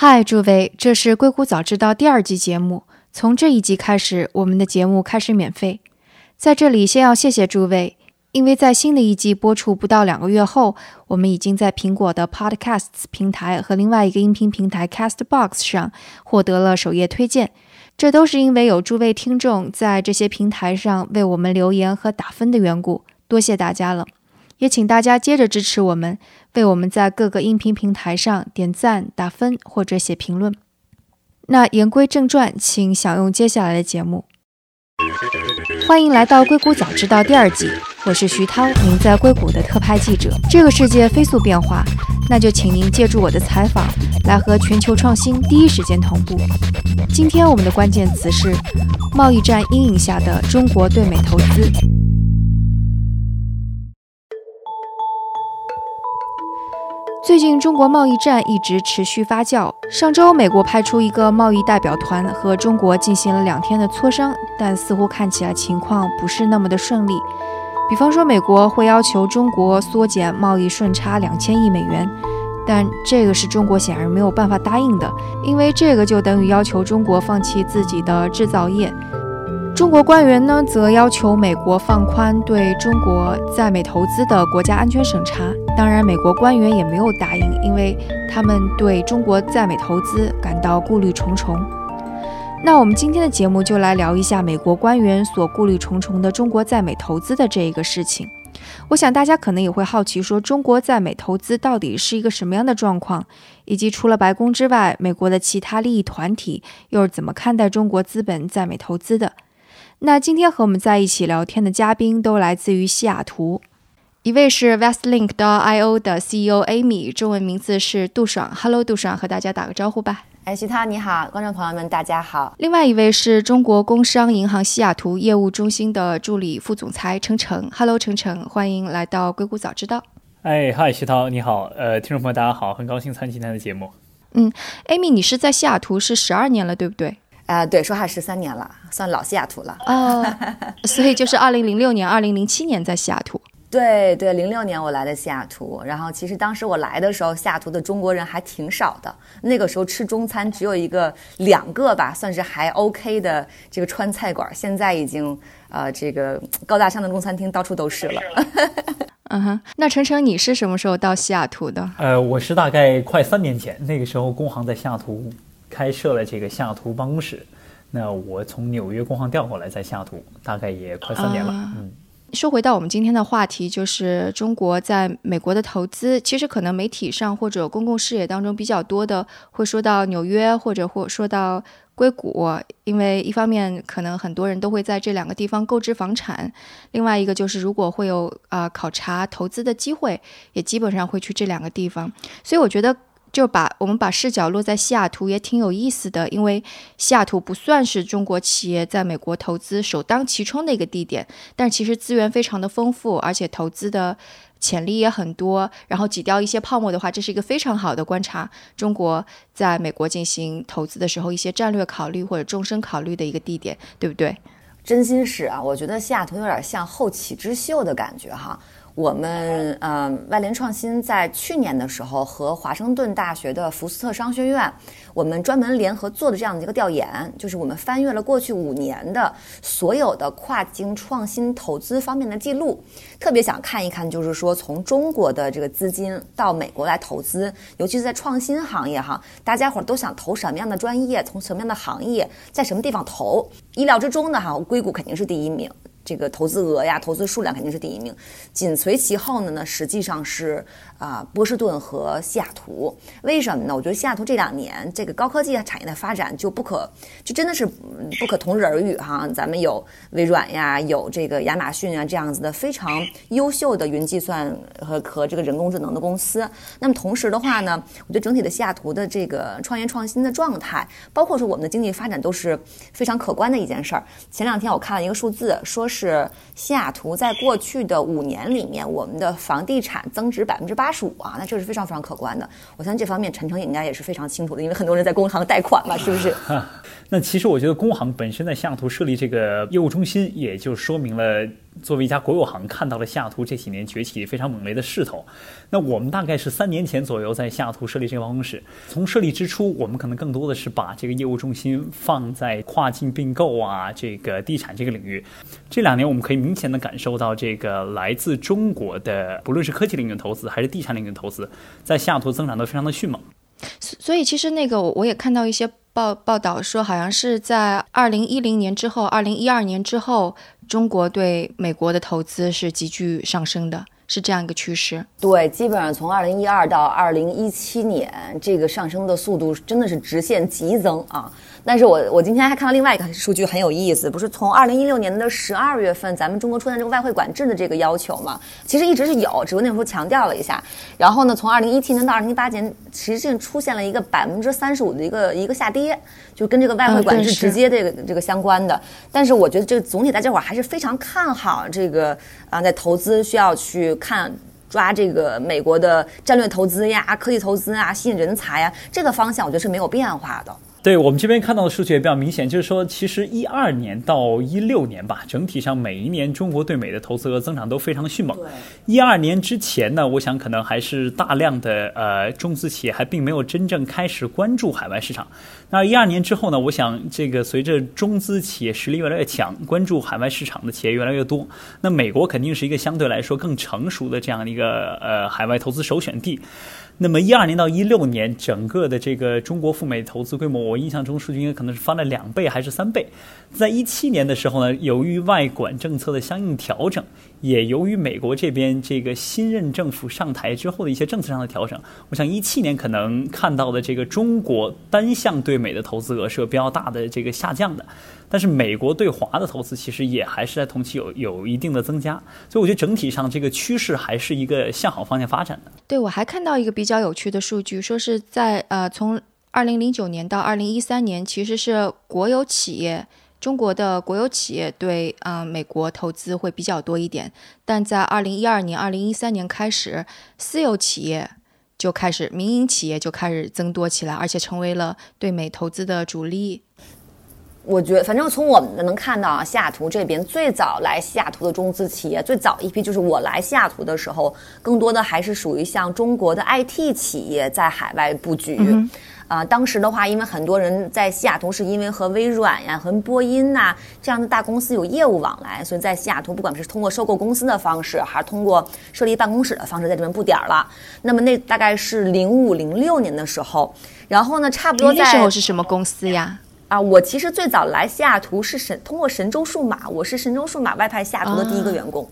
嗨，诸位，这是《硅谷早知道》第二季节目。从这一集开始，我们的节目开始免费。在这里，先要谢谢诸位，因为在新的一季播出不到两个月后，我们已经在苹果的 Podcasts 平台和另外一个音频平台 Castbox 上获得了首页推荐。这都是因为有诸位听众在这些平台上为我们留言和打分的缘故，多谢大家了。也请大家接着支持我们，为我们在各个音频平台上点赞、打分或者写评论。那言归正传，请享用接下来的节目。欢迎来到《硅谷早知道》第二季，我是徐涛，您在硅谷的特派记者。这个世界飞速变化，那就请您借助我的采访，来和全球创新第一时间同步。今天我们的关键词是贸易战阴影下的中国对美投资。最近中国贸易战一直持续发酵。上周，美国派出一个贸易代表团和中国进行了两天的磋商，但似乎看起来情况不是那么的顺利。比方说，美国会要求中国缩减贸易顺差两千亿美元，但这个是中国显然没有办法答应的，因为这个就等于要求中国放弃自己的制造业。中国官员呢，则要求美国放宽对中国在美投资的国家安全审查。当然，美国官员也没有答应，因为他们对中国在美投资感到顾虑重重。那我们今天的节目就来聊一下美国官员所顾虑重重的中国在美投资的这一个事情。我想大家可能也会好奇，说中国在美投资到底是一个什么样的状况，以及除了白宫之外，美国的其他利益团体又是怎么看待中国资本在美投资的？那今天和我们在一起聊天的嘉宾都来自于西雅图，一位是 Westlink.io 的 CEO Amy，中文名字是杜爽。Hello，杜爽，和大家打个招呼吧。哎，徐涛你好，观众朋友们大家好。另外一位是中国工商银行西雅图业务中心的助理副总裁程程。Hello，程程，欢迎来到硅谷早知道。哎，嗨，徐涛你好，呃，听众朋友大家好，很高兴参与今天的节目。嗯，Amy，你是在西雅图是十二年了，对不对？啊，对，说话十三年了，算老西雅图了。哦，所以就是二零零六年、二零零七年在西雅图。对对，零六年我来的西雅图，然后其实当时我来的时候，西雅图的中国人还挺少的。那个时候吃中餐只有一个、两个吧，算是还 OK 的这个川菜馆。现在已经呃，这个高大上的中餐厅到处都是了。嗯哼，那程程，你是什么时候到西雅图的？呃，我是大概快三年前，那个时候工行在西雅图。开设了这个西雅图办公室，那我从纽约工行调过来，在西雅图大概也快三年了。嗯，说回到我们今天的话题，就是中国在美国的投资。其实可能媒体上或者公共视野当中比较多的会说到纽约，或者或说到硅谷，因为一方面可能很多人都会在这两个地方购置房产，另外一个就是如果会有啊考察投资的机会，也基本上会去这两个地方。所以我觉得。就把我们把视角落在西雅图也挺有意思的，因为西雅图不算是中国企业在美国投资首当其冲的一个地点，但其实资源非常的丰富，而且投资的潜力也很多。然后挤掉一些泡沫的话，这是一个非常好的观察中国在美国进行投资的时候一些战略考虑或者终身考虑的一个地点，对不对？真心是啊，我觉得西雅图有点像后起之秀的感觉哈。我们呃，外联创新在去年的时候和华盛顿大学的福斯特商学院，我们专门联合做的这样的一个调研，就是我们翻阅了过去五年的所有的跨境创新投资方面的记录，特别想看一看，就是说从中国的这个资金到美国来投资，尤其是在创新行业哈，大家伙都想投什么样的专业，从什么样的行业，在什么地方投？意料之中的哈，硅谷肯定是第一名。这个投资额呀，投资数量肯定是第一名，紧随其后的呢，实际上是啊波士顿和西雅图。为什么呢？我觉得西雅图这两年这个高科技产业的发展就不可，就真的是不可同日而语哈。咱们有微软呀，有这个亚马逊啊这样子的非常优秀的云计算和和这个人工智能的公司。那么同时的话呢，我觉得整体的西雅图的这个创业创新的状态，包括说我们的经济发展都是非常可观的一件事儿。前两天我看了一个数字，说是。是西雅图在过去的五年里面，我们的房地产增值百分之八十五啊，那这是非常非常可观的。我相信这方面陈诚应该也是非常清楚的，因为很多人在工行贷款嘛，是不是？那其实我觉得工行本身在西雅图设立这个业务中心，也就说明了作为一家国有行，看到了西雅图这几年崛起非常猛烈的势头。那我们大概是三年前左右在西雅图设立这个办公室。从设立之初，我们可能更多的是把这个业务重心放在跨境并购啊，这个地产这个领域。这两年，我们可以明显的感受到，这个来自中国的，不论是科技领域的投资还是地产领域的投资，在西雅图增长都非常的迅猛。所以，其实那个我也看到一些报报道说，好像是在二零一零年之后，二零一二年之后，中国对美国的投资是急剧上升的，是这样一个趋势。对，基本上从二零一二到二零一七年，这个上升的速度真的是直线急增啊。但是我我今天还看到另外一个数据很有意思，不是从二零一六年的十二月份，咱们中国出现这个外汇管制的这个要求嘛？其实一直是有，只不过那时候强调了一下。然后呢，从二零一七年到二零一八年，实际上出现了一个百分之三十五的一个一个下跌，就跟这个外汇管制直接这个这个相关的。但是我觉得这个总体大家伙还是非常看好这个啊，在投资需要去看抓这个美国的战略投资呀、科技投资啊、吸引人才呀这个方向，我觉得是没有变化的。对我们这边看到的数据也比较明显，就是说，其实一二年到一六年吧，整体上每一年中国对美的投资额增长都非常的迅猛。一二年之前呢，我想可能还是大量的呃中资企业还并没有真正开始关注海外市场。那一二年之后呢，我想这个随着中资企业实力越来越强，关注海外市场的企业越来越多，那美国肯定是一个相对来说更成熟的这样的一个呃海外投资首选地。那么一二年到一六年，整个的这个中国赴美投资规模，我印象中数据应该可能是翻了两倍还是三倍。在一七年的时候呢，由于外管政策的相应调整，也由于美国这边这个新任政府上台之后的一些政策上的调整，我想一七年可能看到的这个中国单向对美的投资额是有比较大的这个下降的。但是美国对华的投资其实也还是在同期有有一定的增加，所以我觉得整体上这个趋势还是一个向好方向发展的。对，我还看到一个比较有趣的数据，说是在呃从二零零九年到二零一三年，其实是国有企业中国的国有企业对啊美国投资会比较多一点，但在二零一二年、二零一三年开始，私有企业就开始民营企业就开始增多起来，而且成为了对美投资的主力。我觉得，反正从我们能看到啊，西雅图这边最早来西雅图的中资企业，最早一批就是我来西雅图的时候，更多的还是属于像中国的 IT 企业在海外布局。啊，当时的话，因为很多人在西雅图是因为和微软呀、和波音呐这样的大公司有业务往来，所以在西雅图，不管是通过收购公司的方式，还是通过设立办公室的方式，在这边布点了。那么那大概是零五零六年的时候，然后呢，差不多那时候是什么公司呀？啊，我其实最早来西雅图是神通过神州数码，我是神州数码外派西雅图的第一个员工。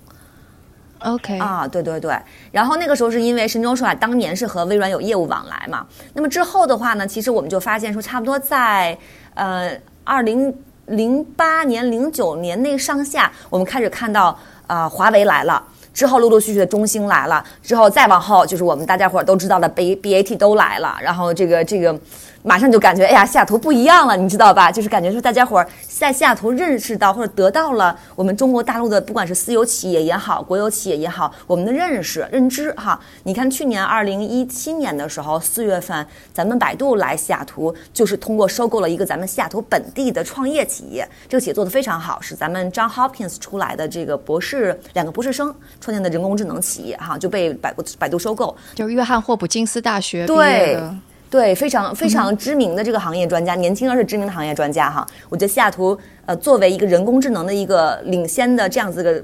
OK 啊，对对对，然后那个时候是因为神州数码当年是和微软有业务往来嘛，那么之后的话呢，其实我们就发现说，差不多在呃二零零八年、零九年那上下，我们开始看到啊华为来了，之后陆陆续续的中兴来了，之后再往后就是我们大家伙都知道的 B B A T 都来了，然后这个这个。马上就感觉，哎呀，西雅图不一样了，你知道吧？就是感觉说，大家伙儿在西雅图认识到或者得到了我们中国大陆的，不管是私有企业也好，国有企业也好，我们的认识、认知哈。你看，去年二零一七年的时候，四月份，咱们百度来西雅图，就是通过收购了一个咱们西雅图本地的创业企业，这个企业做得非常好，是咱们 John Hopkins 出来的这个博士，两个博士生创建的人工智能企业哈，就被百度百度收购，就是约翰霍普金斯大学毕业的。对，非常非常知名的这个行业专家，年轻而是知名的行业专家哈。我觉得西雅图呃，作为一个人工智能的一个领先的这样子的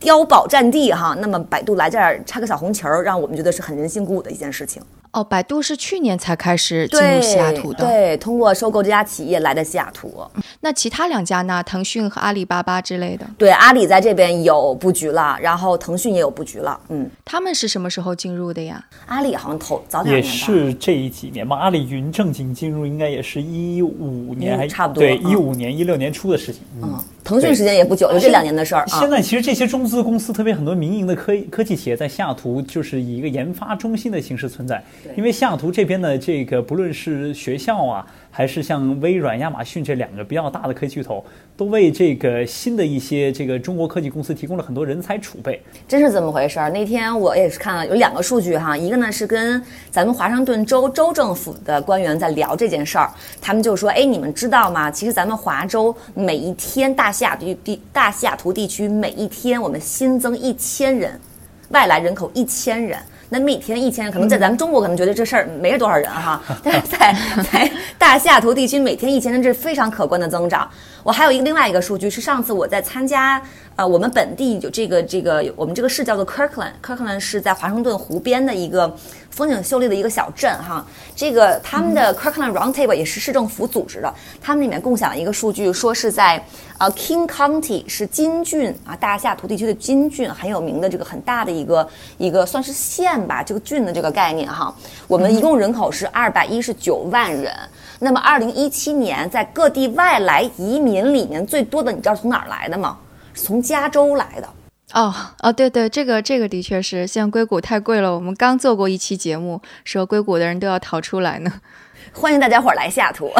碉堡战地哈，那么百度来这儿插个小红旗儿，让我们觉得是很人心鼓舞的一件事情。哦，百度是去年才开始进入西雅图的，对，通过收购这家企业来的西雅图。那其他两家呢？腾讯和阿里巴巴之类的。对，阿里在这边有布局了，然后腾讯也有布局了。嗯，他们是什么时候进入的呀？阿里好像投早点也是这几年吧。阿里云正经进入应该也是一五年，还差不多。对，一五年、一六年初的事情。嗯，腾讯时间也不久，就这两年的事儿。现在其实这些中资公司，特别很多民营的科科技企业，在西雅图就是以一个研发中心的形式存在，因为西雅图这。边的这个不论是学校啊，还是像微软、亚马逊这两个比较大的科技巨头，都为这个新的一些这个中国科技公司提供了很多人才储备。真是这么回事儿。那天我也是看了有两个数据哈，一个呢是跟咱们华盛顿州州政府的官员在聊这件事儿，他们就说：“哎，你们知道吗？其实咱们华州每一天大西雅地地大西雅图地区每一天我们新增一千人，外来人口一千人。”那每天一千，可能在咱们中国可能觉得这事儿没多少人哈，但是在在大西雅图地区每天一千人，这是非常可观的增长。我还有一个另外一个数据是上次我在参加。呃，我们本地有这个这个，我们这个市叫做 Kirkland，Kirkland 是在华盛顿湖边的一个风景秀丽的一个小镇哈。这个他们的 Kirkland Roundtable 也是市政府组织的，他们里面共享了一个数据，说是在呃 King County 是金郡啊，大西雅图地区的金郡很有名的这个很大的一个一个算是县吧，这个郡的这个概念哈。我们一共人口是二百一十九万人。那么二零一七年在各地外来移民里面最多的，你知道从哪儿来的吗？从加州来的哦哦，对对，这个这个的确是，现在硅谷太贵了。我们刚做过一期节目，说硅谷的人都要逃出来呢。欢迎大家伙儿来下图。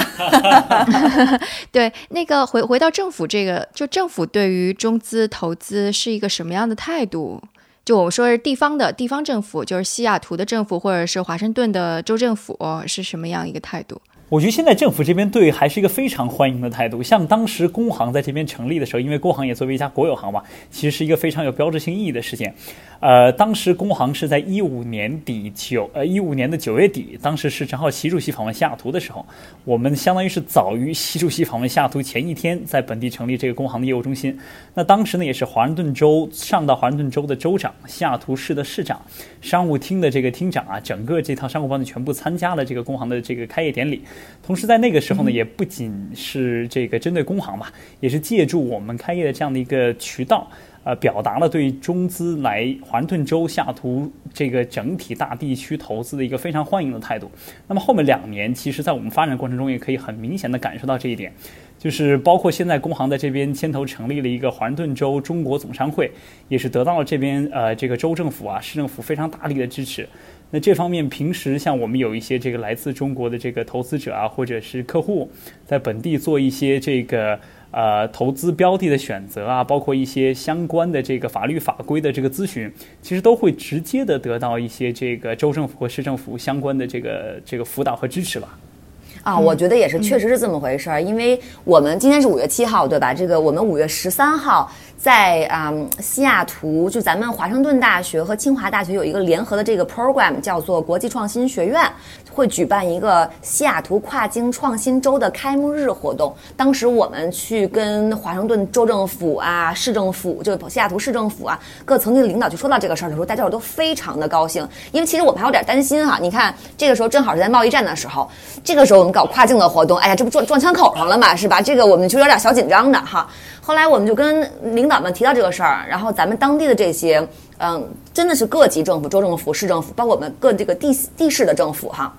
对，那个回回到政府这个，就政府对于中资投资是一个什么样的态度？就我说是地方的地方政府，就是西雅图的政府，或者是华盛顿的州政府是什么样一个态度？我觉得现在政府这边对还是一个非常欢迎的态度。像当时工行在这边成立的时候，因为工行也作为一家国有行嘛，其实是一个非常有标志性意义的事件。呃，当时工行是在一五年底九呃一五年的九月底，当时是正好习主席访问西雅图的时候，我们相当于是早于习主席访问西雅图前一天，在本地成立这个工行的业务中心。那当时呢，也是华盛顿州上到华盛顿州的州长、西雅图市的市长、商务厅的这个厅长啊，整个这套商务班子全部参加了这个工行的这个开业典礼。同时在那个时候呢，也不仅是这个针对工行嘛，也是借助我们开业的这样的一个渠道。呃，表达了对中资来华盛顿州下图这个整体大地区投资的一个非常欢迎的态度。那么后面两年，其实在我们发展过程中，也可以很明显的感受到这一点，就是包括现在工行在这边牵头成立了一个华盛顿州中国总商会，也是得到了这边呃这个州政府啊市政府非常大力的支持。那这方面平时像我们有一些这个来自中国的这个投资者啊，或者是客户，在本地做一些这个。呃，投资标的的选择啊，包括一些相关的这个法律法规的这个咨询，其实都会直接的得到一些这个州政府和市政府相关的这个这个辅导和支持吧。啊，我觉得也是，确实是这么回事儿。因为我们今天是五月七号，对吧？这个我们五月十三号在啊西雅图，就咱们华盛顿大学和清华大学有一个联合的这个 program，叫做国际创新学院。会举办一个西雅图跨境创新周的开幕日活动。当时我们去跟华盛顿州政府啊、市政府，就西雅图市政府啊各层级的领导去说到这个事儿的时候，大家伙都非常的高兴。因为其实我们还有点担心哈，你看这个时候正好是在贸易战的时候，这个时候我们搞跨境的活动，哎呀，这不撞撞枪口上了嘛，是吧？这个我们就有点小紧张的哈。后来我们就跟领导们提到这个事儿，然后咱们当地的这些，嗯，真的是各级政府、州政府、市政府，包括我们各这个地地市的政府哈。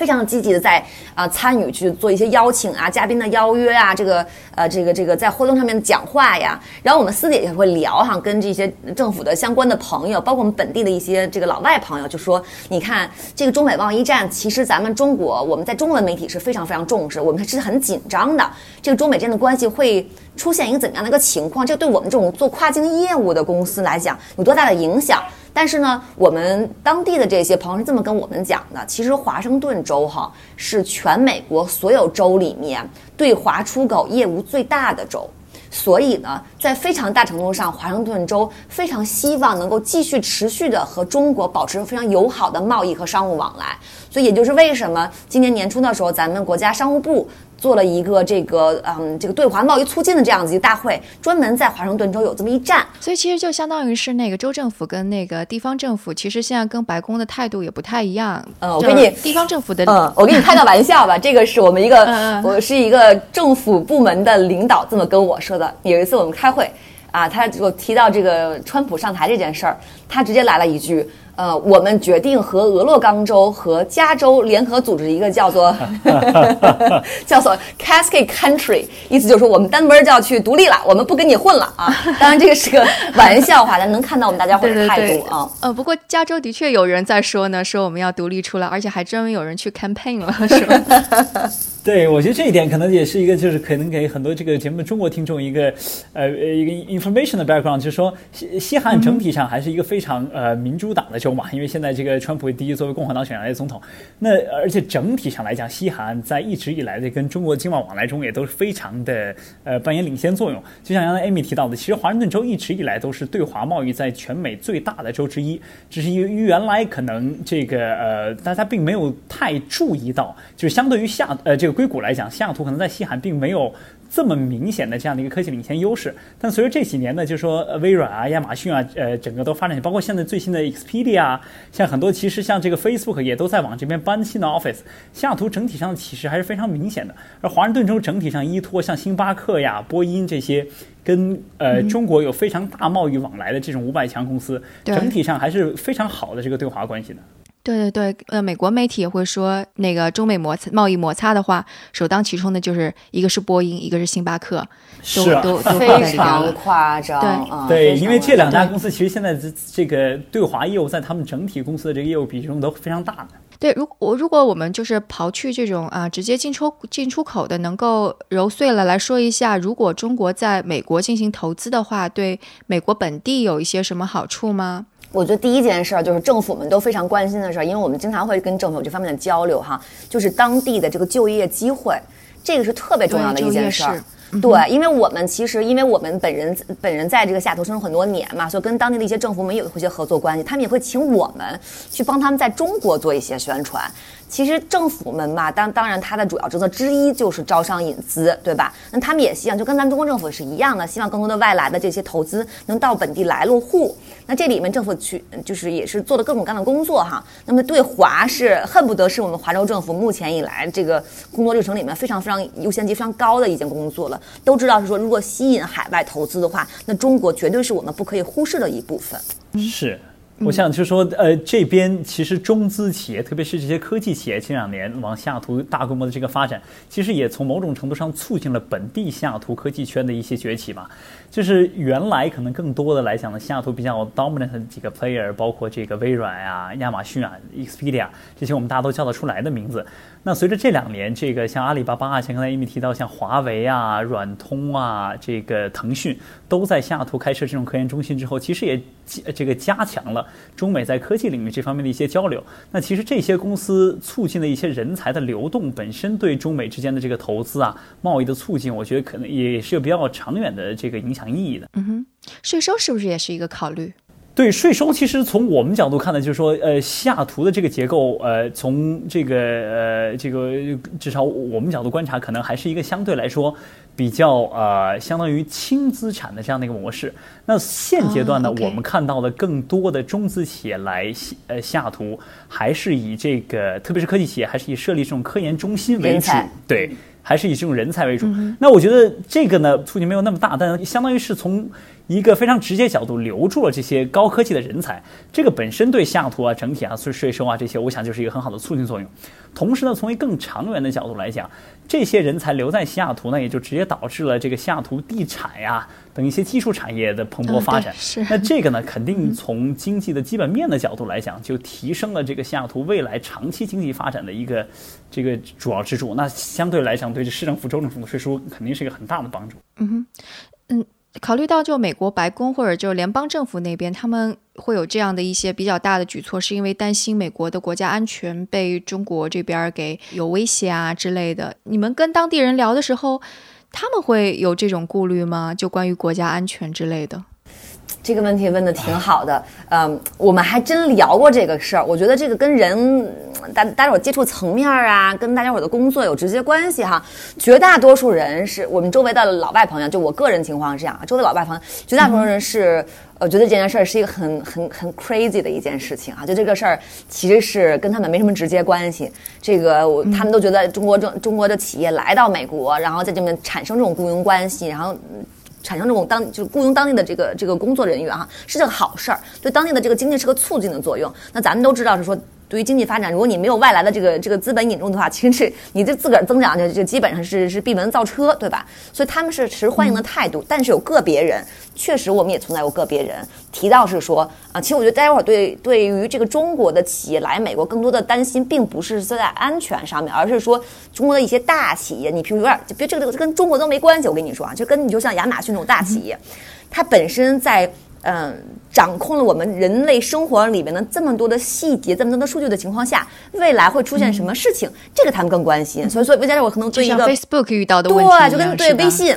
非常积极的在啊参与去做一些邀请啊嘉宾的邀约啊这个呃这个这个在活动上面讲话呀，然后我们私底下会聊哈，跟这些政府的相关的朋友，包括我们本地的一些这个老外朋友，就说你看这个中美贸易战，其实咱们中国我们在中文媒体是非常非常重视，我们是很紧张的，这个中美之间的关系会出现一个怎么样的一个情况？这对我们这种做跨境业务的公司来讲有多大的影响？但是呢，我们当地的这些朋友是这么跟我们讲的：，其实华盛顿州哈是全美国所有州里面对华出口业务最大的州，所以呢，在非常大程度上，华盛顿州非常希望能够继续持续的和中国保持非常友好的贸易和商务往来。所以，也就是为什么今年年初的时候，咱们国家商务部。做了一个这个嗯，这个对华贸易促进的这样子一个大会，专门在华盛顿州有这么一站，所以其实就相当于是那个州政府跟那个地方政府，其实现在跟白宫的态度也不太一样。嗯，我给你地方政府的，嗯，我给你开个玩笑吧，这个是我们一个，我是一个政府部门的领导这么跟我说的。有一次我们开会。啊，他就提到这个川普上台这件事儿，他直接来了一句。呃，我们决定和俄勒冈州和加州联合组织一个叫做 叫做 Cascade Country，意思就是说我们单门就要去独立了，我们不跟你混了啊！当然这个是个玩笑话，但能看到我们大家伙的态度啊。呃，不过加州的确有人在说呢，说我们要独立出来，而且还专门有人去 campaign 了，是吧？对，我觉得这一点可能也是一个，就是可能给很多这个节目中国听众一个，呃，一个 information 的 background，就是说西西汉整体上还是一个非常呃民主党的州嘛，因为现在这个川普第一作为共和党选上来的总统，那而且整体上来讲，西韩在一直以来的跟中国经贸往来中也都是非常的呃扮演领先作用。就像刚才 Amy 提到的，其实华盛顿州一直以来都是对华贸易在全美最大的州之一，只是因为原来可能这个呃大家并没有太注意到，就是相对于下呃这个。硅谷来讲，西雅图可能在西海并没有这么明显的这样的一个科技领先优势。但随着这几年呢，就说微软啊、亚马逊啊，呃，整个都发展，包括现在最新的 Expedia，像很多其实像这个 Facebook 也都在往这边搬新的 Office。西雅图整体上的其实还是非常明显的。而华盛顿州整体上依托像星巴克呀、波音这些跟呃中国有非常大贸易往来的这种五百强公司，整体上还是非常好的这个对华关系的。对对对，呃，美国媒体也会说，那个中美摩擦贸易摩擦的话，首当其冲的就是一个是波音，一个是星巴克，是都 都非常夸张。对，因为这两家公司其实现在这这个对华业务在他们整体公司的这个业务比重都非常大的。对，如我如果我们就是刨去这种啊直接进出进出口的，能够揉碎了来说一下，如果中国在美国进行投资的话，对美国本地有一些什么好处吗？我觉得第一件事儿就是政府们都非常关心的事儿，因为我们经常会跟政府有这方面的交流哈，就是当地的这个就业机会，这个是特别重要的一件事儿。对，因为我们其实因为我们本人本人在这个下头生活很多年嘛，所以跟当地的一些政府们有一些合作关系，他们也会请我们去帮他们在中国做一些宣传。其实政府们嘛，当当然，它的主要职责之一就是招商引资，对吧？那他们也希望就跟咱们中国政府是一样的，希望更多的外来的这些投资能到本地来落户。那这里面政府去就是也是做了各种各样的工作哈。那么对华是恨不得是我们华州政府目前以来这个工作历程里面非常非常优先级非常高的一件工作了。都知道是说，如果吸引海外投资的话，那中国绝对是我们不可以忽视的一部分。是。我想就是说，呃，这边其实中资企业，特别是这些科技企业，近两年往西雅图大规模的这个发展，其实也从某种程度上促进了本地西雅图科技圈的一些崛起嘛。就是原来可能更多的来讲呢，西雅图比较 dominant 的几个 player，包括这个微软啊、亚马逊啊、Expedia 这些我们大家都叫得出来的名字。那随着这两年，这个像阿里巴巴啊，像刚才一米提到，像华为啊、软通啊、这个腾讯都在西雅图开设这种科研中心之后，其实也这个加强了中美在科技领域这方面的一些交流。那其实这些公司促进的一些人才的流动，本身对中美之间的这个投资啊、贸易的促进，我觉得可能也是有比较长远的这个影响意义的。嗯哼，税收是不是也是一个考虑？对税收，其实从我们角度看呢，就是说，呃，西雅图的这个结构，呃，从这个呃这个至少我们角度观察，可能还是一个相对来说比较呃相当于轻资产的这样的一个模式。那现阶段呢，我们看到的更多的中资企业来西呃西雅图，还是以这个特别是科技企业，还是以设立这种科研中心为主，对，还是以这种人才为主。那我觉得这个呢，促进没有那么大，但相当于是从。一个非常直接角度留住了这些高科技的人才，这个本身对西雅图啊整体啊税税收啊这些，我想就是一个很好的促进作用。同时呢，从一更长远的角度来讲，这些人才留在西雅图呢，也就直接导致了这个西雅图地产呀等一些技术产业的蓬勃发展。是。那这个呢，肯定 从经济的基本面的角度来讲，就提升了这个西雅图未来长期经济发展的一个这个主要支柱。那相对来讲，对这市政府、州政府的税收肯定是一个很大的帮助。嗯哼，嗯。考虑到就美国白宫或者就联邦政府那边，他们会有这样的一些比较大的举措，是因为担心美国的国家安全被中国这边给有威胁啊之类的。你们跟当地人聊的时候，他们会有这种顾虑吗？就关于国家安全之类的？这个问题问的挺好的，嗯，我们还真聊过这个事儿。我觉得这个跟人大大家伙接触层面啊，跟大家伙的工作有直接关系哈。绝大多数人是我们周围的老外朋友，就我个人情况是这样，周围老外朋友，绝大多数人是呃觉得这件事儿是一个很很很 crazy 的一件事情啊。就这个事儿其实是跟他们没什么直接关系。这个他们都觉得中国中中国的企业来到美国，然后在这边产生这种雇佣关系，然后。产生这种当就是雇佣当地的这个这个工作人员哈，是件好事儿，对当地的这个经济是个促进的作用。那咱们都知道是说。对于经济发展，如果你没有外来的这个这个资本引入的话，其实是你这自个儿增长就就基本上是是闭门造车，对吧？所以他们是持欢迎的态度，但是有个别人，确实我们也存在过个别人提到是说啊，其实我觉得待会儿对对于这个中国的企业来美国更多的担心，并不是在安全上面，而是说中国的一些大企业，你譬如有点就别这个跟中国都没关系，我跟你说啊，就跟你就像亚马逊这种大企业，它本身在。嗯，掌控了我们人类生活里面的这么多的细节，这么多的数据的情况下，未来会出现什么事情？这个他们更关心。所以，所以，加上我可能对一个 Facebook 遇到的问题对，就跟对微信。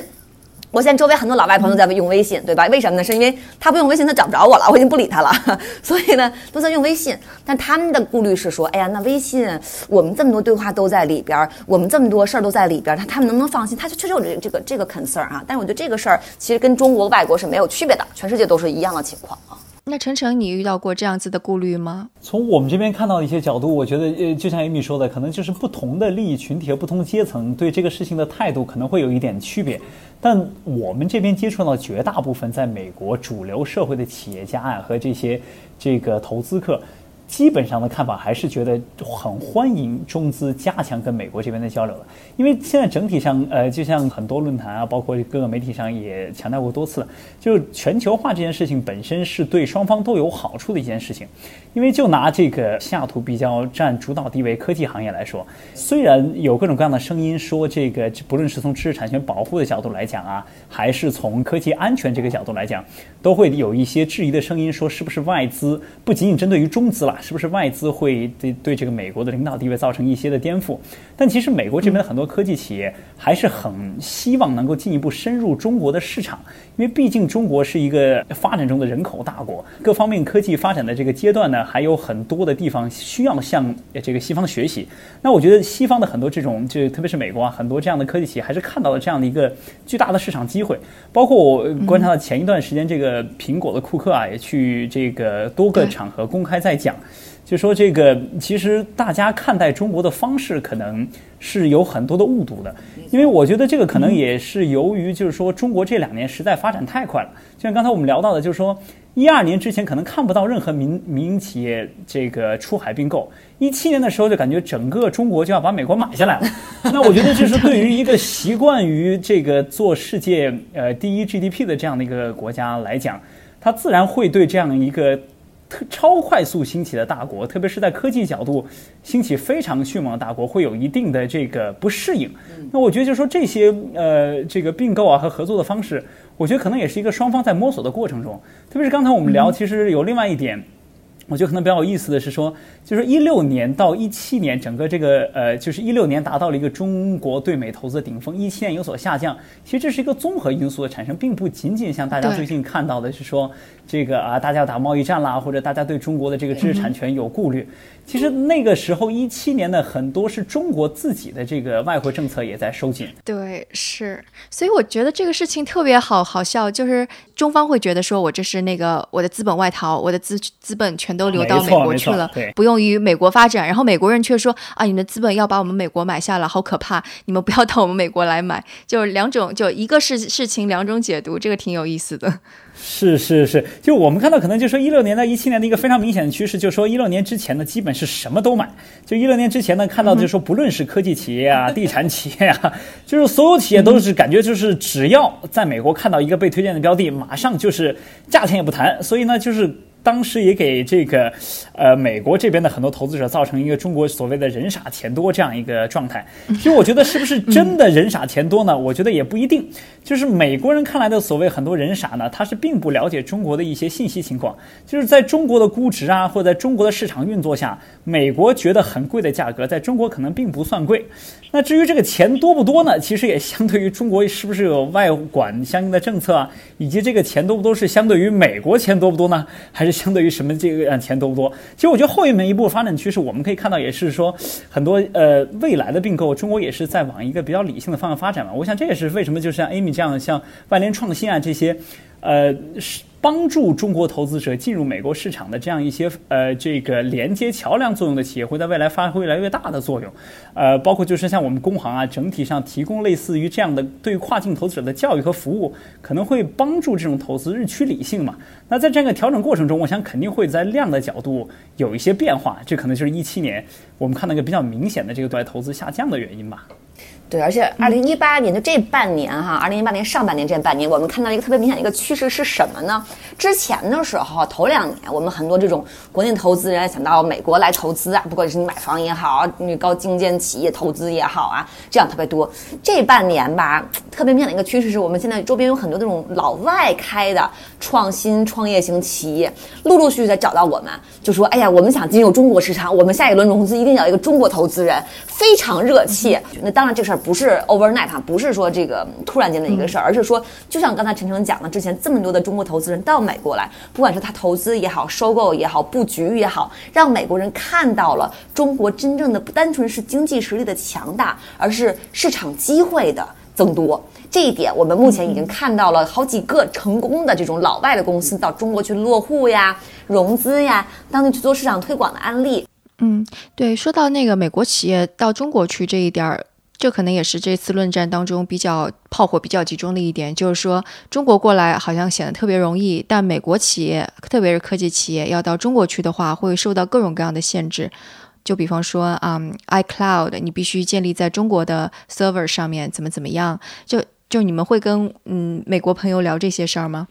我现在周围很多老外朋友在用微信，对吧？为什么呢？是因为他不用微信，他找不着我了，我已经不理他了。所以呢，都在用微信。但他们的顾虑是说，哎呀，那微信我们这么多对话都在里边，我们这么多事儿都在里边，他他们能不能放心？他就确实有这这个这个 concern 啊。但是我觉得这个事儿其实跟中国外国是没有区别的，全世界都是一样的情况啊。那晨晨，你遇到过这样子的顾虑吗？从我们这边看到的一些角度，我觉得，呃，就像 Amy 说的，可能就是不同的利益群体和不同阶层对这个事情的态度可能会有一点区别。但我们这边接触到绝大部分在美国主流社会的企业家啊和这些这个投资客。基本上的看法还是觉得很欢迎中资加强跟美国这边的交流的，因为现在整体上，呃，就像很多论坛啊，包括各个媒体上也强调过多次，就全球化这件事情本身是对双方都有好处的一件事情。因为就拿这个西雅图比较占主导地位科技行业来说，虽然有各种各样的声音说这个，不论是从知识产权保护的角度来讲啊，还是从科技安全这个角度来讲，都会有一些质疑的声音，说是不是外资不仅仅针对于中资了。是不是外资会对对这个美国的领导地位造成一些的颠覆？但其实美国这边的很多科技企业还是很希望能够进一步深入中国的市场，因为毕竟中国是一个发展中的人口大国，各方面科技发展的这个阶段呢，还有很多的地方需要向这个西方学习。那我觉得西方的很多这种，就特别是美国啊，很多这样的科技企业还是看到了这样的一个巨大的市场机会。包括我观察到前一段时间，这个苹果的库克啊，也去这个多个场合公开在讲。就说这个，其实大家看待中国的方式可能是有很多的误读的，因为我觉得这个可能也是由于，就是说中国这两年实在发展太快了。就像刚才我们聊到的，就是说一二年之前可能看不到任何民民营企业这个出海并购，一七年的时候就感觉整个中国就要把美国买下来了。那我觉得这是对于一个习惯于这个做世界呃第一 GDP 的这样的一个国家来讲，它自然会对这样一个。超快速兴起的大国，特别是在科技角度兴起非常迅猛的大国，会有一定的这个不适应。那我觉得，就是说这些呃，这个并购啊和合作的方式，我觉得可能也是一个双方在摸索的过程中。特别是刚才我们聊，其实有另外一点。我觉得可能比较有意思的是说，就是一六年到一七年，整个这个呃，就是一六年达到了一个中国对美投资的顶峰，一七年有所下降。其实这是一个综合因素的产生，并不仅仅像大家最近看到的是说这个啊，大家打贸易战啦，或者大家对中国的这个知识产权有顾虑。其实那个时候一七年的很多是中国自己的这个外汇政策也在收紧。对，是。所以我觉得这个事情特别好好笑，就是中方会觉得说我这是那个我的资本外逃，我的资资本全。都流到美国去了，不用于美国发展。然后美国人却说啊，你们的资本要把我们美国买下了，好可怕！你们不要到我们美国来买。就两种，就一个事事情两种解读，这个挺有意思的。是是是，就我们看到可能就说一六年到一七年的一个非常明显的趋势，就是说一六年之前呢，基本是什么都买。就一六年之前呢，看到就是说不论是科技企业啊、地产企业啊，就是所有企业都是感觉就是只要在美国看到一个被推荐的标的，马上就是价钱也不谈。所以呢，就是。当时也给这个，呃，美国这边的很多投资者造成一个中国所谓的人傻钱多这样一个状态。其实我觉得是不是真的人傻钱多呢？我觉得也不一定。就是美国人看来的所谓很多人傻呢，他是并不了解中国的一些信息情况。就是在中国的估值啊，或者在中国的市场运作下，美国觉得很贵的价格，在中国可能并不算贵。那至于这个钱多不多呢？其实也相对于中国是不是有外管相应的政策啊，以及这个钱多不多是相对于美国钱多不多呢？还是？相对于什么这个钱多不多？其实我觉得后一门一步发展趋势，我们可以看到也是说很多呃未来的并购，中国也是在往一个比较理性的方向发展嘛。我想这也是为什么就像 Amy 这样的像万联创新啊这些，呃是。帮助中国投资者进入美国市场的这样一些呃这个连接桥梁作用的企业，会在未来发挥越来越大的作用。呃，包括就是像我们工行啊，整体上提供类似于这样的对跨境投资者的教育和服务，可能会帮助这种投资日趋理性嘛。那在这个调整过程中，我想肯定会在量的角度有一些变化，这可能就是一七年我们看到一个比较明显的这个对外投资下降的原因吧。对，而且二零一八年就这半年哈，二零一八年上半年这半年，我们看到一个特别明显的一个趋势是什么呢？之前的时候，头两年我们很多这种国内投资人想到美国来投资啊，不管是你买房也好，你高精尖企业投资也好啊，这样特别多。这半年吧，特别明显的一个趋势是我们现在周边有很多那种老外开的创新创业型企业，陆陆续续在找到我们，就说：“哎呀，我们想进入中国市场，我们下一轮融资一定要一个中国投资人，非常热切。”那当然这事儿。不是 overnight 哈，不是说这个突然间的一个事儿，而是说，就像刚才陈诚讲的，之前这么多的中国投资人到美国来，不管是他投资也好，收购也好，布局也好，让美国人看到了中国真正的不单纯是经济实力的强大，而是市场机会的增多。这一点，我们目前已经看到了好几个成功的这种老外的公司到中国去落户呀、融资呀、当地去做市场推广的案例。嗯，对，说到那个美国企业到中国去这一点儿。这可能也是这次论战当中比较炮火比较集中的一点，就是说中国过来好像显得特别容易，但美国企业，特别是科技企业要到中国去的话，会受到各种各样的限制。就比方说啊，iCloud 你必须建立在中国的 server 上面，怎么怎么样？就就你们会跟嗯美国朋友聊这些事儿吗？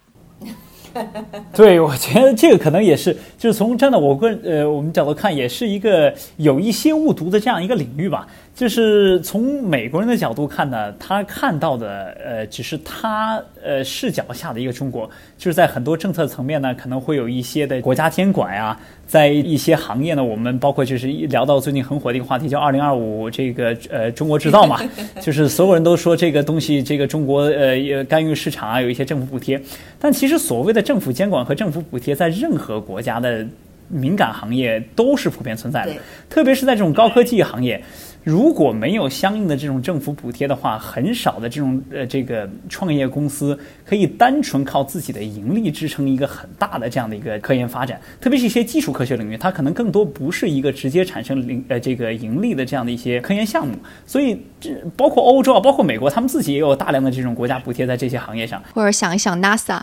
对，我觉得这个可能也是，就是从真的我个人呃我们角度看，也是一个有一些误读的这样一个领域吧。就是从美国人的角度看呢，他看到的呃，只是他呃视角下的一个中国，就是在很多政策层面呢，可能会有一些的国家监管呀，在一些行业呢，我们包括就是聊到最近很火的一个话题，叫“二零二五”这个呃中国制造嘛，就是所有人都说这个东西，这个中国呃干预市场啊，有一些政府补贴，但其实所谓的政府监管和政府补贴，在任何国家的敏感行业都是普遍存在的，特别是在这种高科技行业。如果没有相应的这种政府补贴的话，很少的这种呃这个创业公司可以单纯靠自己的盈利支撑一个很大的这样的一个科研发展，特别是一些基础科学领域，它可能更多不是一个直接产生零呃这个盈利的这样的一些科研项目。所以这包括欧洲啊，包括美国，他们自己也有大量的这种国家补贴在这些行业上。或者想一想 NASA。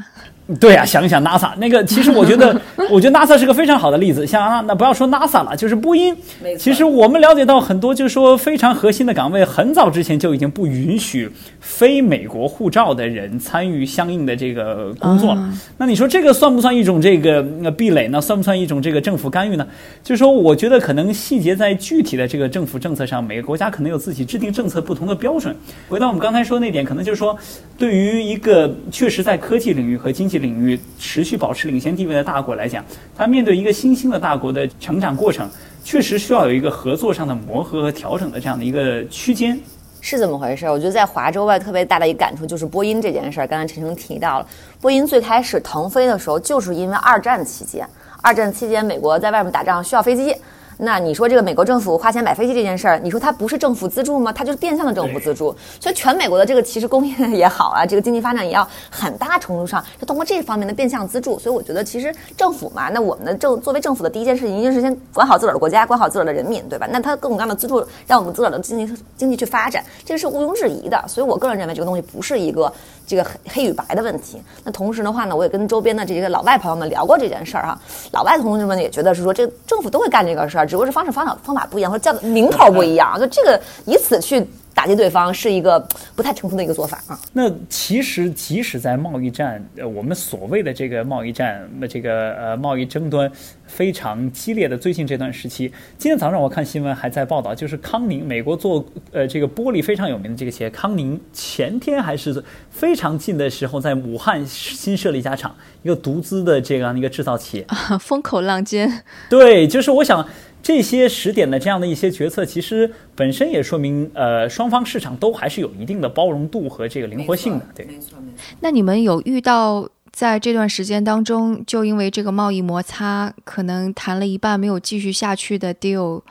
对啊，想一想 NASA 那个，其实我觉得，我觉得 NASA 是个非常好的例子。像啊那不要说 NASA 了，就是波音。其实我们了解到很多，就是说非常核心的岗位，很早之前就已经不允许非美国护照的人参与相应的这个工作了。那你说这个算不算一种这个壁垒呢？算不算一种这个政府干预呢？就是说，我觉得可能细节在具体的这个政府政策上，每个国家可能有自己制定政策不同的标准。回到我们刚才说那点，可能就是说，对于一个确实在科技领域和经济领域持续保持领先地位的大国来讲，它面对一个新兴的大国的成长过程，确实需要有一个合作上的磨合和调整的这样的一个区间，是怎么回事？我觉得在华州外特别大的一个感触就是波音这件事儿。刚才陈诚提到了，波音最开始腾飞的时候，就是因为二战期间，二战期间美国在外面打仗需要飞机。那你说这个美国政府花钱买飞机这件事儿，你说它不是政府资助吗？它就是变相的政府资助。所以全美国的这个其实工业也好啊，这个经济发展也要很大程度上就通过这方面的变相资助。所以我觉得其实政府嘛，那我们的政作为政府的第一件事情，一定是先管好自个儿的国家，管好自个儿的人民，对吧？那它各种各样的资助，让我们自个儿的经济经济去发展，这个是毋庸置疑的。所以我个人认为这个东西不是一个这个黑黑与白的问题。那同时的话呢，我也跟周边的这些老外朋友们聊过这件事儿哈，老外同志们也觉得是说，这政府都会干这个事儿，只不过是方式方法。方法不一样，或者叫的名头不一样，就这个以此去打击对方，是一个不太成熟的一个做法啊。那其实即使在贸易战，呃，我们所谓的这个贸易战，那这个呃贸易争端非常激烈的最近这段时期，今天早上我看新闻还在报道，就是康宁，美国做呃这个玻璃非常有名的这个企业康宁，前天还是非常近的时候，在武汉新设了一家厂，一个独资的这样的一个制造企业，风口浪尖。对，就是我想。这些时点的这样的一些决策，其实本身也说明，呃，双方市场都还是有一定的包容度和这个灵活性的，对。没错，没错。那你们有遇到在这段时间当中，就因为这个贸易摩擦，可能谈了一半没有继续下去的 deal？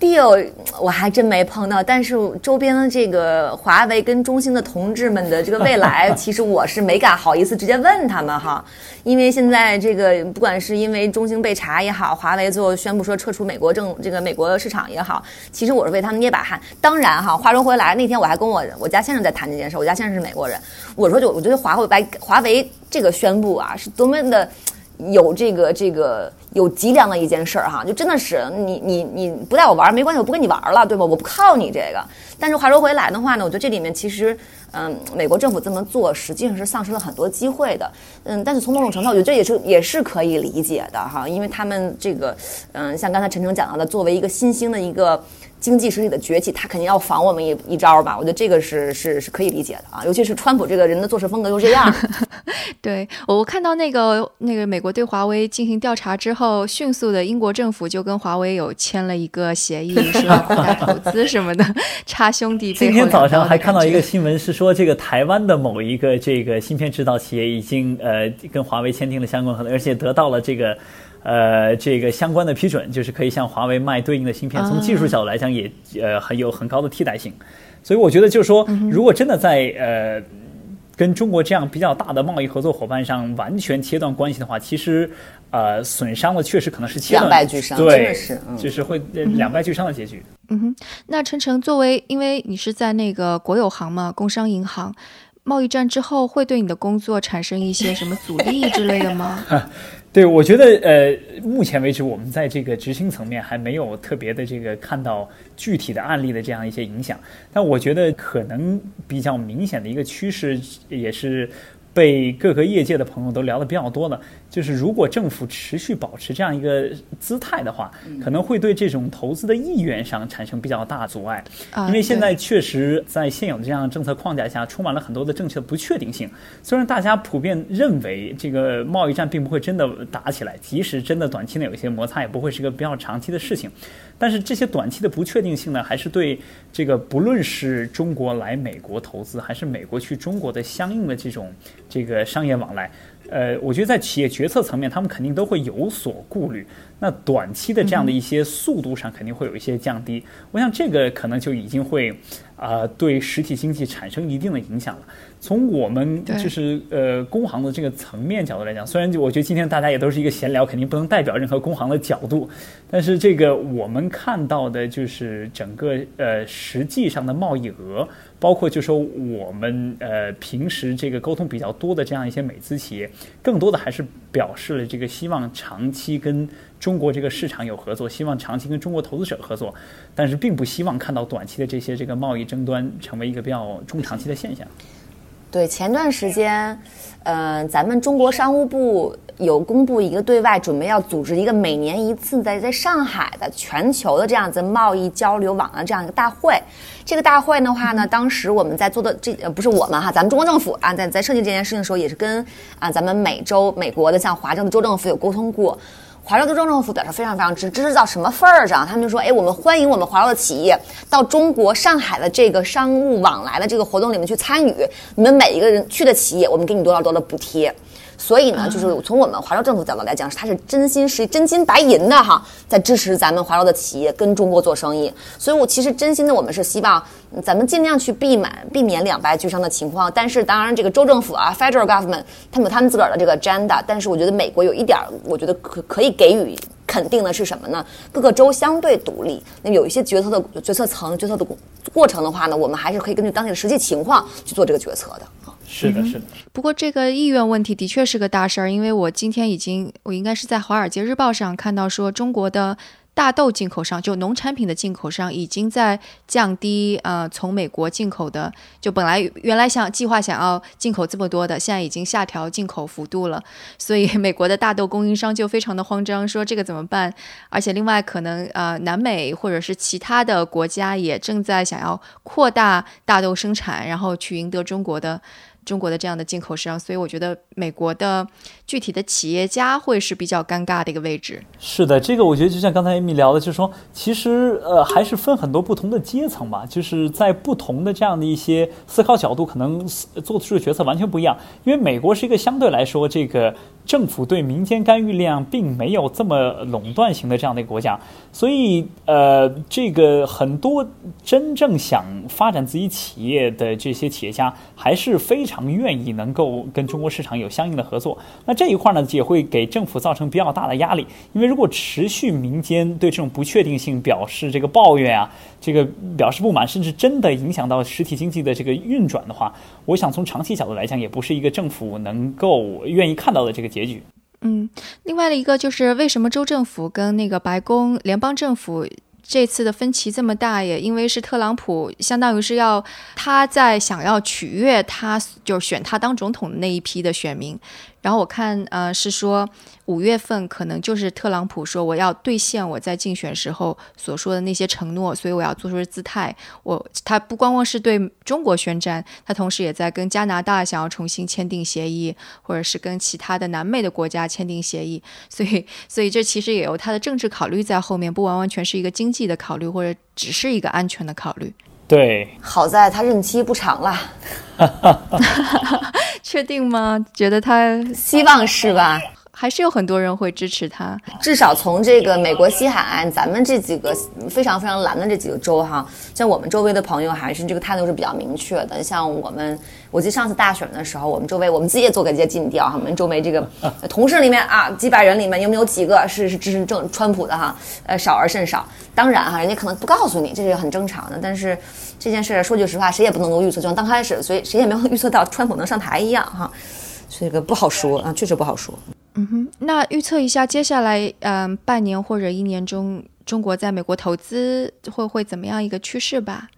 Deal 我还真没碰到，但是周边的这个华为跟中兴的同志们的这个未来，其实我是没敢好意思直接问他们哈，因为现在这个不管是因为中兴被查也好，华为最后宣布说撤出美国政这个美国市场也好，其实我是为他们捏把汗。当然哈，话说回来，那天我还跟我我家先生在谈这件事，我家先生是美国人，我说就我觉得华为白华为这个宣布啊，是多么的。有这个这个有脊梁的一件事儿哈，就真的是你你你不带我玩没关系，我不跟你玩了，对吧？我不靠你这个。但是话说回来的话呢，我觉得这里面其实，嗯，美国政府这么做实际上是丧失了很多机会的。嗯，但是从某种程度，我觉得这也是也是可以理解的哈，因为他们这个，嗯，像刚才陈诚讲到的，作为一个新兴的一个。经济实体的崛起，他肯定要防我们一一招吧？我觉得这个是是是可以理解的啊，尤其是川普这个人的做事风格就这样。对我看到那个那个美国对华为进行调查之后，迅速的英国政府就跟华为有签了一个协议，说扩大投资什么的，差兄弟。今天早上还看到一个新闻，是说这个台湾的某一个这个芯片制造企业已经呃跟华为签订了相关合同，而且得到了这个。呃，这个相关的批准就是可以向华为卖对应的芯片，从技术角度来讲也呃很有很高的替代性，所以我觉得就是说，如果真的在呃跟中国这样比较大的贸易合作伙伴上完全切断关系的话，其实呃损伤的确实可能是两败俱伤，对，是就是会两败俱伤的结局。嗯哼，那陈诚作为，因为你是在那个国有行嘛，工商银行。贸易战之后会对你的工作产生一些什么阻力之类的吗？对，我觉得呃，目前为止我们在这个执行层面还没有特别的这个看到具体的案例的这样一些影响，但我觉得可能比较明显的一个趋势也是。被各个业界的朋友都聊得比较多的，就是如果政府持续保持这样一个姿态的话，可能会对这种投资的意愿上产生比较大阻碍。因为现在确实在现有的这样政策框架下，充满了很多的政策不确定性。虽然大家普遍认为这个贸易战并不会真的打起来，即使真的短期内有一些摩擦，也不会是一个比较长期的事情。但是这些短期的不确定性呢，还是对这个不论是中国来美国投资，还是美国去中国的相应的这种这个商业往来，呃，我觉得在企业决策层面，他们肯定都会有所顾虑。那短期的这样的一些速度上，肯定会有一些降低。我想这个可能就已经会啊，对实体经济产生一定的影响了。从我们就是呃工行的这个层面角度来讲，虽然就我觉得今天大家也都是一个闲聊，肯定不能代表任何工行的角度，但是这个我们看到的就是整个呃实际上的贸易额，包括就说我们呃平时这个沟通比较多的这样一些美资企业，更多的还是表示了这个希望长期跟中国这个市场有合作，希望长期跟中国投资者合作，但是并不希望看到短期的这些这个贸易争端成为一个比较中长期的现象。对，前段时间，嗯，咱们中国商务部有公布一个对外准备要组织一个每年一次在在上海的全球的这样子贸易交流网的这样一个大会。这个大会的话呢，当时我们在做的这呃不是我们哈，咱们中国政府啊，在在设计这件事情的时候，也是跟啊咱们美洲美国的像华盛顿州政府有沟通过。华州的州政府表示非常非常支支持到什么份儿上？他们就说：“哎，我们欢迎我们华州的企业到中国上海的这个商务往来的这个活动里面去参与。你们每一个人去的企业，我们给你多少多的补贴。”所以呢，就是从我们华州政府角度来讲，它是真心实意、真金白银的哈，在支持咱们华州的企业跟中国做生意。所以，我其实真心的，我们是希望咱们尽量去避免避免两败俱伤的情况。但是，当然，这个州政府啊，Federal Government，他们有他们自个儿的这个 agenda。但是，我觉得美国有一点，我觉得可可以给予肯定的是什么呢？各个州相对独立，那有一些决策的决策层、决策的过程的话呢，我们还是可以根据当地的实际情况去做这个决策的。是的，是的。不过这个意愿问题的确是个大事儿，因为我今天已经，我应该是在《华尔街日报》上看到说，中国的大豆进口商，就农产品的进口商，已经在降低呃从美国进口的，就本来原来想计划想要进口这么多的，现在已经下调进口幅度了。所以美国的大豆供应商就非常的慌张，说这个怎么办？而且另外可能呃南美或者是其他的国家也正在想要扩大大豆生产，然后去赢得中国的。中国的这样的进口商，所以我觉得美国的具体的企业家会是比较尴尬的一个位置。是的，这个我觉得就像刚才艾米聊的，就是说，其实呃还是分很多不同的阶层吧，就是在不同的这样的一些思考角度，可能做出的决策完全不一样。因为美国是一个相对来说这个。政府对民间干预量并没有这么垄断型的这样的一个国家，所以呃，这个很多真正想发展自己企业的这些企业家还是非常愿意能够跟中国市场有相应的合作。那这一块呢，也会给政府造成比较大的压力，因为如果持续民间对这种不确定性表示这个抱怨啊，这个表示不满，甚至真的影响到实体经济的这个运转的话，我想从长期角度来讲，也不是一个政府能够愿意看到的这个结局。嗯，另外的一个就是为什么州政府跟那个白宫联邦政府这次的分歧这么大？也因为是特朗普，相当于是要他在想要取悦他，就是选他当总统的那一批的选民。然后我看，呃，是说五月份可能就是特朗普说我要兑现我在竞选时候所说的那些承诺，所以我要做出姿态。我他不光光是对中国宣战，他同时也在跟加拿大想要重新签订协议，或者是跟其他的南美的国家签订协议。所以，所以这其实也有他的政治考虑在后面，不完完全是一个经济的考虑，或者只是一个安全的考虑。对，好在他任期不长了。确定吗？觉得他希望是吧？还是有很多人会支持他。至少从这个美国西海岸，咱们这几个非常非常蓝的这几个州哈，像我们周围的朋友还是这个态度是比较明确的。像我们，我记得上次大选的时候，我们周围我们自己也做过一些尽调哈，我们周围这个同事里面啊，几百人里面有没有几个是是支持正川普的哈？呃，少而甚少。当然哈，人家可能不告诉你，这是很正常的。但是这件事说句实话，谁也不能够预测，就像刚开始，所以谁也没有 预测到川普能上台一样哈。这个不好说啊，确实不好说。嗯哼，那预测一下接下来嗯半年或者一年中，中国在美国投资会会怎么样一个趋势吧？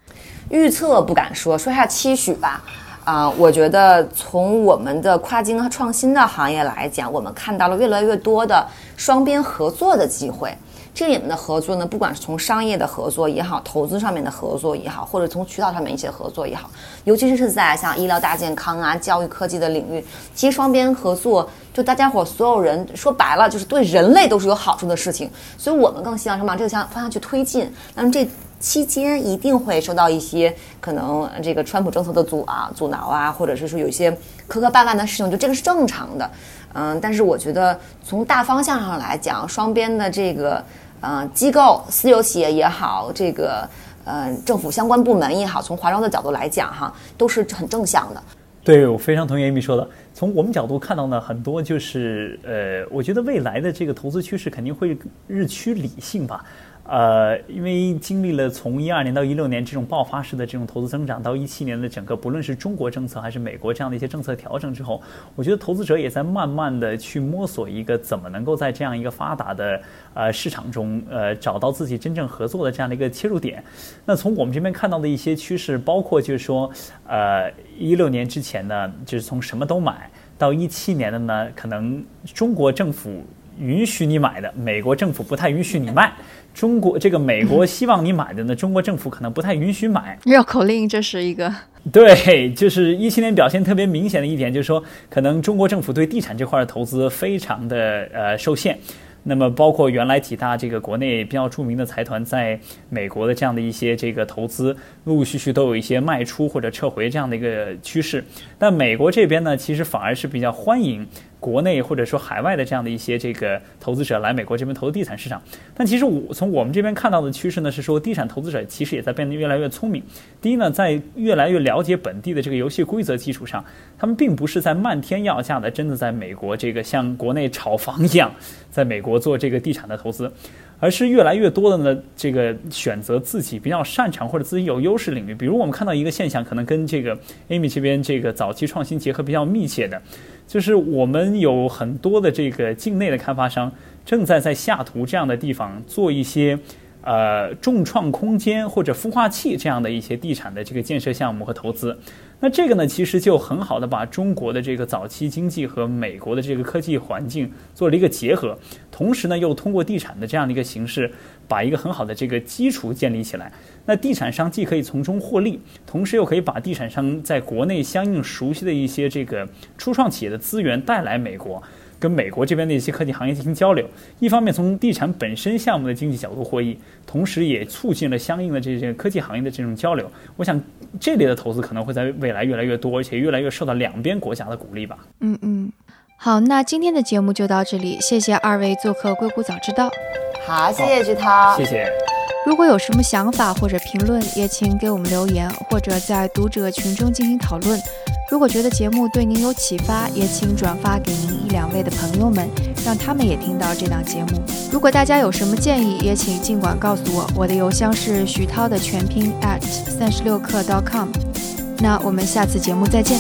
预测不敢说，说一下期许吧。啊，我觉得从我们的跨境和创新的行业来讲，我们看到了越来越多的双边合作的机会。这里面的合作呢，不管是从商业的合作也好，投资上面的合作也好，或者从渠道上面一些合作也好，尤其是在像医疗大健康啊、教育科技的领域，其实双边合作，就大家伙所有人说白了，就是对人类都是有好处的事情。所以我们更希望什么？这个向方向去推进。那么这期间一定会受到一些可能这个川普政策的阻啊、阻挠啊，或者是说有一些磕磕绊绊的事情，就这个是正常的。嗯，但是我觉得从大方向上来讲，双边的这个。呃，机构、私有企业也好，这个呃，政府相关部门也好，从华商的角度来讲，哈，都是很正向的。对，我非常同意 Amy 说的。从我们角度看到呢，很多就是呃，我觉得未来的这个投资趋势肯定会日趋理性吧。呃，因为经历了从一二年到一六年这种爆发式的这种投资增长，到一七年的整个不论是中国政策还是美国这样的一些政策调整之后，我觉得投资者也在慢慢的去摸索一个怎么能够在这样一个发达的呃市场中，呃找到自己真正合作的这样的一个切入点。那从我们这边看到的一些趋势，包括就是说，呃，一六年之前呢，就是从什么都买到一七年的呢，可能中国政府允许你买的，美国政府不太允许你卖。中国这个美国希望你买的呢，中国政府可能不太允许买。绕口令，这是一个。对，就是一七年表现特别明显的一点，就是说，可能中国政府对地产这块的投资非常的呃受限。那么，包括原来几大这个国内比较著名的财团在美国的这样的一些这个投资，陆陆续续都有一些卖出或者撤回这样的一个趋势。但美国这边呢，其实反而是比较欢迎。国内或者说海外的这样的一些这个投资者来美国这边投资地产市场，但其实我从我们这边看到的趋势呢，是说地产投资者其实也在变得越来越聪明。第一呢，在越来越了解本地的这个游戏规则基础上，他们并不是在漫天要价的，真的在美国这个像国内炒房一样，在美国做这个地产的投资。而是越来越多的呢，这个选择自己比较擅长或者自己有优势领域。比如我们看到一个现象，可能跟这个 Amy 这边这个早期创新结合比较密切的，就是我们有很多的这个境内的开发商正在在下图这样的地方做一些呃重创空间或者孵化器这样的一些地产的这个建设项目和投资。那这个呢，其实就很好的把中国的这个早期经济和美国的这个科技环境做了一个结合，同时呢，又通过地产的这样的一个形式，把一个很好的这个基础建立起来。那地产商既可以从中获利，同时又可以把地产商在国内相应熟悉的一些这个初创企业的资源带来美国。跟美国这边的一些科技行业进行交流，一方面从地产本身项目的经济角度获益，同时也促进了相应的这些科技行业的这种交流。我想这类的投资可能会在未来越来越多，而且越来越受到两边国家的鼓励吧。嗯嗯，好，那今天的节目就到这里，谢谢二位做客《硅谷早知道》。好，谢谢菊涛，谢谢。如果有什么想法或者评论，也请给我们留言，或者在读者群中进行讨论。如果觉得节目对您有启发，也请转发给您一两位的朋友们，让他们也听到这档节目。如果大家有什么建议，也请尽管告诉我，我的邮箱是徐涛的全拼 at 三十六课 .com。那我们下次节目再见。